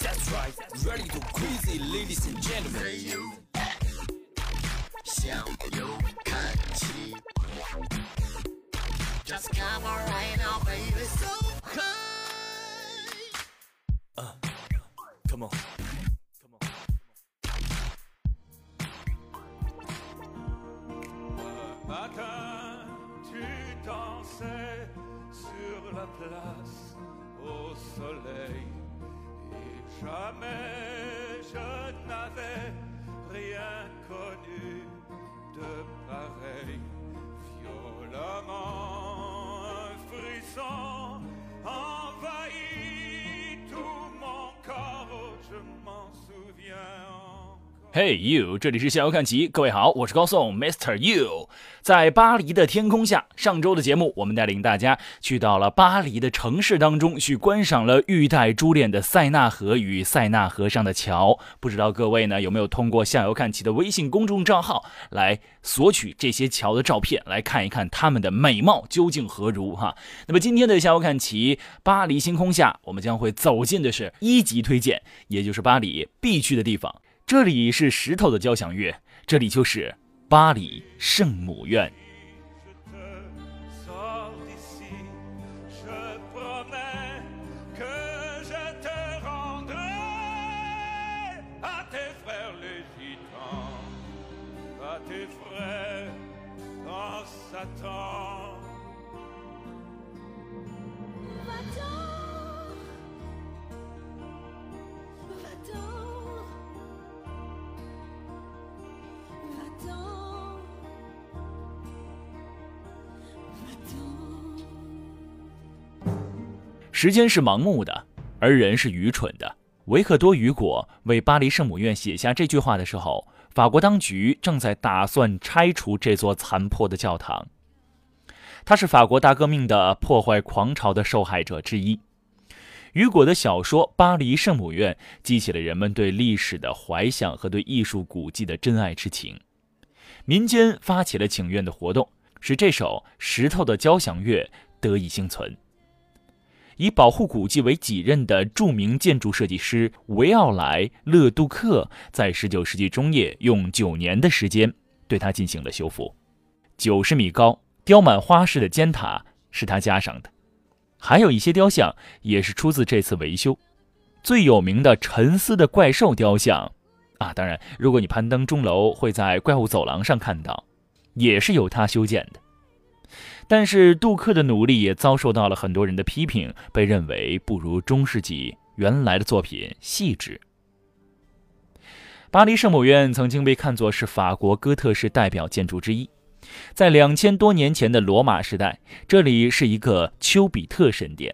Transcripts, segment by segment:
That's right, ready to crazy, ladies and gentlemen. 向右看齐。Just come on right now, baby, so high. Come on. Place au soleil. Et jamais je n'avais rien connu de pareil. Violemment, frisson Hey you，这里是逍遥看齐，各位好，我是高颂，Mr. You。在巴黎的天空下，上周的节目，我们带领大家去到了巴黎的城市当中，去观赏了玉带珠链的塞纳河与塞纳河上的桥。不知道各位呢有没有通过逍遥看齐的微信公众账号来索取这些桥的照片，来看一看它们的美貌究竟何如哈？那么今天的逍遥看齐巴黎星空下，我们将会走进的是一级推荐，也就是巴黎必去的地方。这里是石头的交响乐，这里就是巴黎圣母院。时间是盲目的，而人是愚蠢的。维克多·雨果为巴黎圣母院写下这句话的时候，法国当局正在打算拆除这座残破的教堂。他是法国大革命的破坏狂潮的受害者之一。雨果的小说《巴黎圣母院》激起了人们对历史的怀想和对艺术古迹的真爱之情。民间发起了请愿的活动，使这首石头的交响乐得以幸存。以保护古迹为己任的著名建筑设计师维奥莱·勒杜克，在19世纪中叶用九年的时间对它进行了修复。90米高、雕满花式的尖塔是他加上的，还有一些雕像也是出自这次维修。最有名的沉思的怪兽雕像，啊，当然，如果你攀登钟楼，会在怪物走廊上看到，也是由他修建的。但是杜克的努力也遭受到了很多人的批评，被认为不如中世纪原来的作品细致。巴黎圣母院曾经被看作是法国哥特式代表建筑之一，在两千多年前的罗马时代，这里是一个丘比特神殿。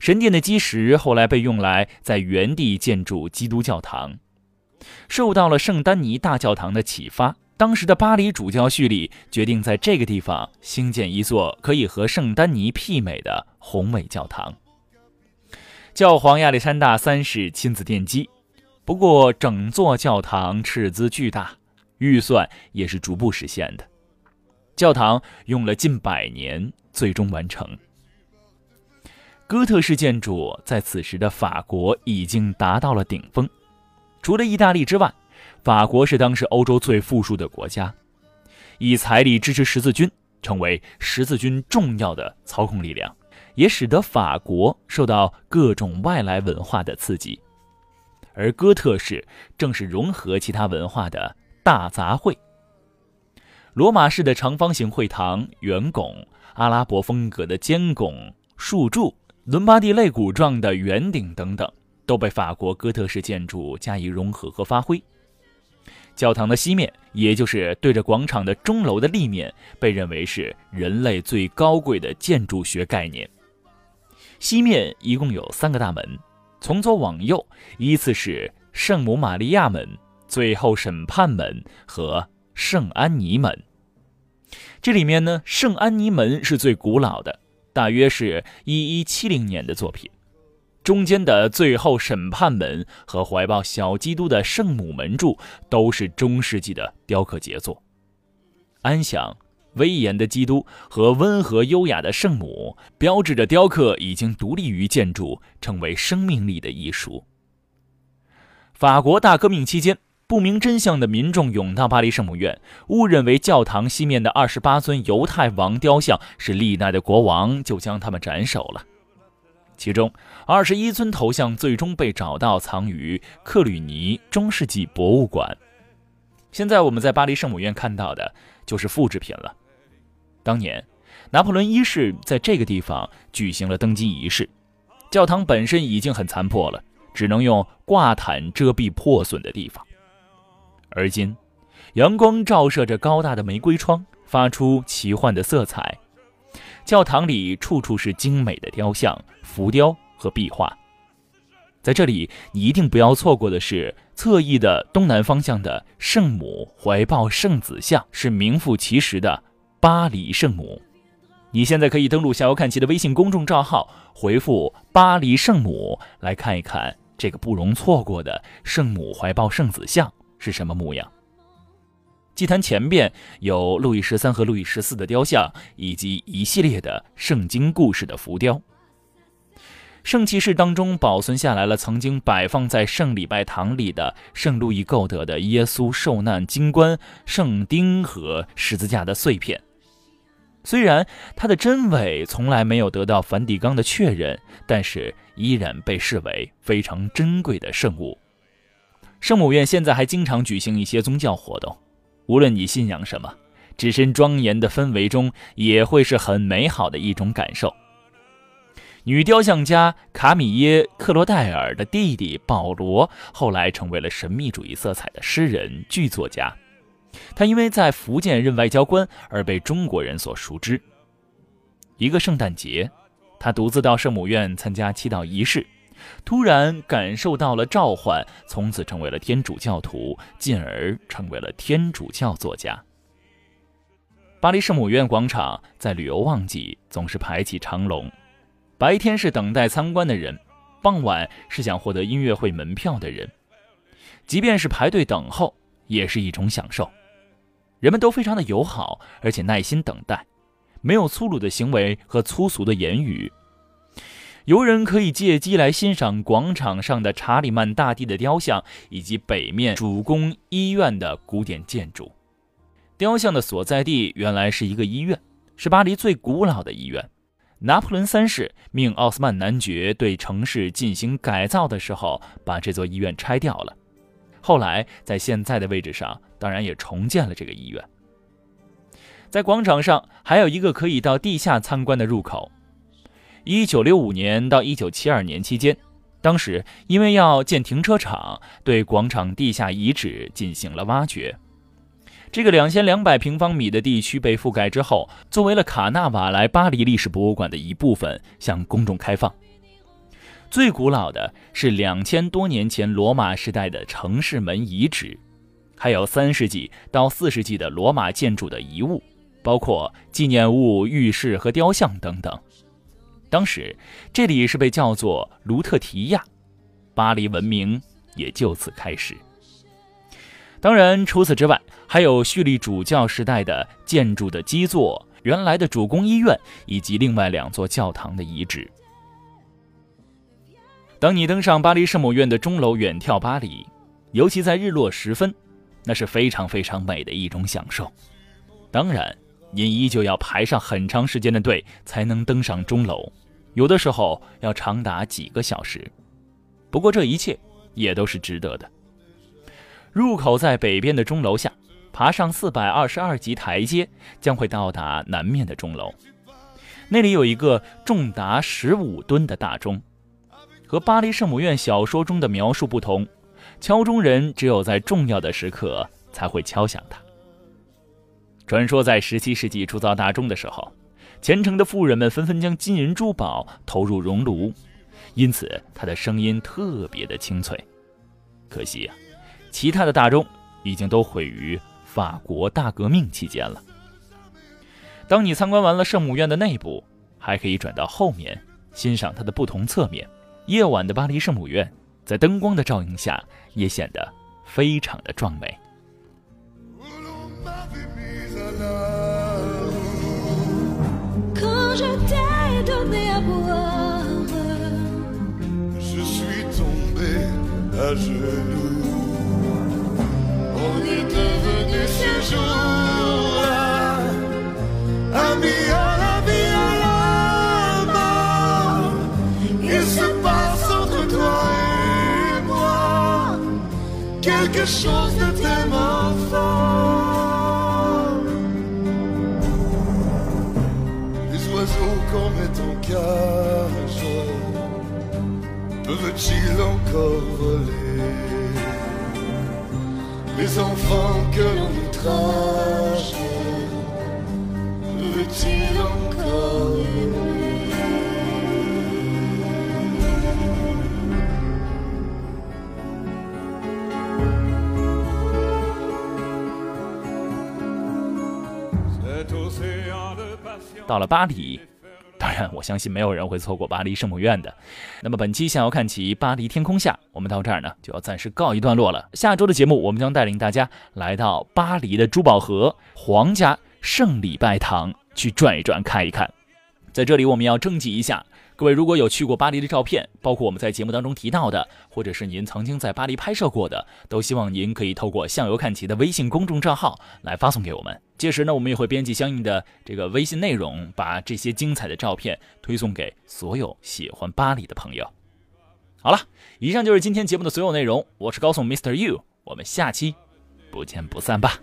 神殿的基石后来被用来在原地建筑基督教堂，受到了圣丹尼大教堂的启发。当时的巴黎主教叙里决定在这个地方兴建一座可以和圣丹尼媲美的宏伟教堂。教皇亚历山大三世亲自奠基，不过整座教堂斥资巨大，预算也是逐步实现的。教堂用了近百年，最终完成。哥特式建筑在此时的法国已经达到了顶峰，除了意大利之外。法国是当时欧洲最富庶的国家，以财力支持十字军，成为十字军重要的操控力量，也使得法国受到各种外来文化的刺激。而哥特式正是融合其他文化的大杂烩。罗马式的长方形会堂、圆拱、阿拉伯风格的尖拱、竖柱、伦巴第肋骨状的圆顶等等，都被法国哥特式建筑加以融合和发挥。教堂的西面，也就是对着广场的钟楼的立面，被认为是人类最高贵的建筑学概念。西面一共有三个大门，从左往右依次是圣母玛利亚门、最后审判门和圣安妮门。这里面呢，圣安妮门是最古老的，大约是一一七零年的作品。中间的最后审判门和怀抱小基督的圣母门柱都是中世纪的雕刻杰作。安详、威严的基督和温和优雅的圣母，标志着雕刻已经独立于建筑，成为生命力的艺术。法国大革命期间，不明真相的民众涌到巴黎圣母院，误认为教堂西面的二十八尊犹太王雕像是历代的国王，就将他们斩首了。其中二十一尊头像最终被找到，藏于克吕尼中世纪博物馆。现在我们在巴黎圣母院看到的就是复制品了。当年，拿破仑一世在这个地方举行了登基仪式，教堂本身已经很残破了，只能用挂毯遮蔽破损的地方。而今，阳光照射着高大的玫瑰窗，发出奇幻的色彩。教堂里处处是精美的雕像、浮雕和壁画。在这里，你一定不要错过的是侧翼的东南方向的圣母怀抱圣子像，是名副其实的巴黎圣母。你现在可以登录“小游看齐”的微信公众账号，回复“巴黎圣母”来看一看这个不容错过的圣母怀抱圣子像是什么模样。祭坛前边有路易十三和路易十四的雕像，以及一系列的圣经故事的浮雕。圣骑士当中保存下来了曾经摆放在圣礼拜堂里的圣路易购得的耶稣受难金冠、圣钉和十字架的碎片。虽然它的真伪从来没有得到梵蒂冈的确认，但是依然被视为非常珍贵的圣物。圣母院现在还经常举行一些宗教活动。无论你信仰什么，置身庄严的氛围中，也会是很美好的一种感受。女雕像家卡米耶·克罗代尔的弟弟保罗，后来成为了神秘主义色彩的诗人、剧作家。他因为在福建任外交官而被中国人所熟知。一个圣诞节，他独自到圣母院参加祈祷仪式。突然感受到了召唤，从此成为了天主教徒，进而成为了天主教作家。巴黎圣母院广场在旅游旺季总是排起长龙，白天是等待参观的人，傍晚是想获得音乐会门票的人。即便是排队等候，也是一种享受。人们都非常的友好，而且耐心等待，没有粗鲁的行为和粗俗的言语。游人可以借机来欣赏广场上的查理曼大帝的雕像，以及北面主宫医院的古典建筑。雕像的所在地原来是一个医院，是巴黎最古老的医院。拿破仑三世命奥斯曼男爵对城市进行改造的时候，把这座医院拆掉了。后来在现在的位置上，当然也重建了这个医院。在广场上还有一个可以到地下参观的入口。一九六五年到一九七二年期间，当时因为要建停车场，对广场地下遗址进行了挖掘。这个两千两百平方米的地区被覆盖之后，作为了卡纳瓦莱巴黎历史博物馆的一部分，向公众开放。最古老的是两千多年前罗马时代的城市门遗址，还有三世纪到四世纪的罗马建筑的遗物，包括纪念物、浴室和雕像等等。当时，这里是被叫做卢特提亚，巴黎文明也就此开始。当然，除此之外，还有叙利主教时代的建筑的基座、原来的主宫医院以及另外两座教堂的遗址。当你登上巴黎圣母院的钟楼，远眺巴黎，尤其在日落时分，那是非常非常美的一种享受。当然。您依旧要排上很长时间的队才能登上钟楼，有的时候要长达几个小时。不过这一切也都是值得的。入口在北边的钟楼下，爬上四百二十二级台阶，将会到达南面的钟楼。那里有一个重达十五吨的大钟，和巴黎圣母院小说中的描述不同，敲钟人只有在重要的时刻才会敲响它。传说在十七世纪铸造大钟的时候，虔诚的富人们纷纷将金银珠宝投入熔炉，因此它的声音特别的清脆。可惜呀，其他的大钟已经都毁于法国大革命期间了。当你参观完了圣母院的内部，还可以转到后面欣赏它的不同侧面。夜晚的巴黎圣母院在灯光的照映下，也显得非常的壮美。Donné à boire. Je suis tombé à genoux. On est devenu ce jour-là, amis à la vie, à la mort. Il se passe entre toi et moi quelque chose de tellement fort. peuvent-ils encore voler Les enfants que l'on outrage peuvent-ils encore aimer Cet océan de patience 到了巴黎， 当然我相信没有人会错过巴黎圣母院的。那么本期想要看齐巴黎天空下，我们到这儿呢就要暂时告一段落了。下周的节目，我们将带领大家来到巴黎的珠宝盒皇家圣礼拜堂去转一转、看一看。在这里，我们要征集一下各位，如果有去过巴黎的照片，包括我们在节目当中提到的，或者是您曾经在巴黎拍摄过的，都希望您可以透过向游看齐的微信公众账号来发送给我们。届时呢，我们也会编辑相应的这个微信内容，把这些精彩的照片推送给所有喜欢巴黎的朋友。好了，以上就是今天节目的所有内容，我是高颂 Mr. You，我们下期不见不散吧。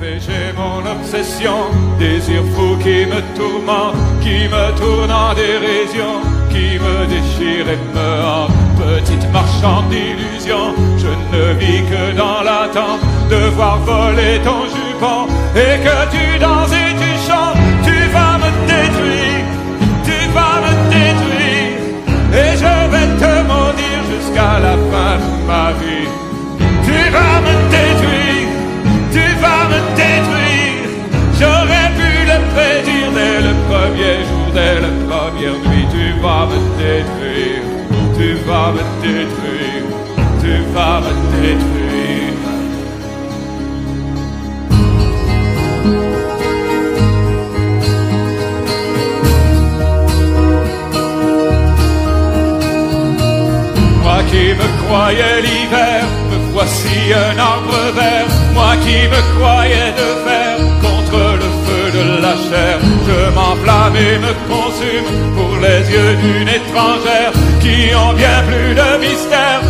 Péché, mon obsession, désir fou qui me tourmente, qui me tourne en dérision, qui me déchire et me hante. Petite marchande d'illusions, je ne vis que dans l'attente de voir voler ton jupon et que tu danses et tu chantes. Tu vas me détruire, tu vas me détruire, et je vais te maudire jusqu'à la fin de ma vie. Vas me détruire, tu vas me détruire. Moi qui me croyais l'hiver, me voici un arbre vert. Moi qui me croyais de fer contre le feu de la chair. Je m'enflamme et me consume pour les yeux d'une étrangère qui ont bien plus de mystère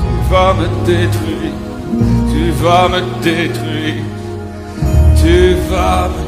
Tu vas me détruire, tu vas me détruire, tu vas me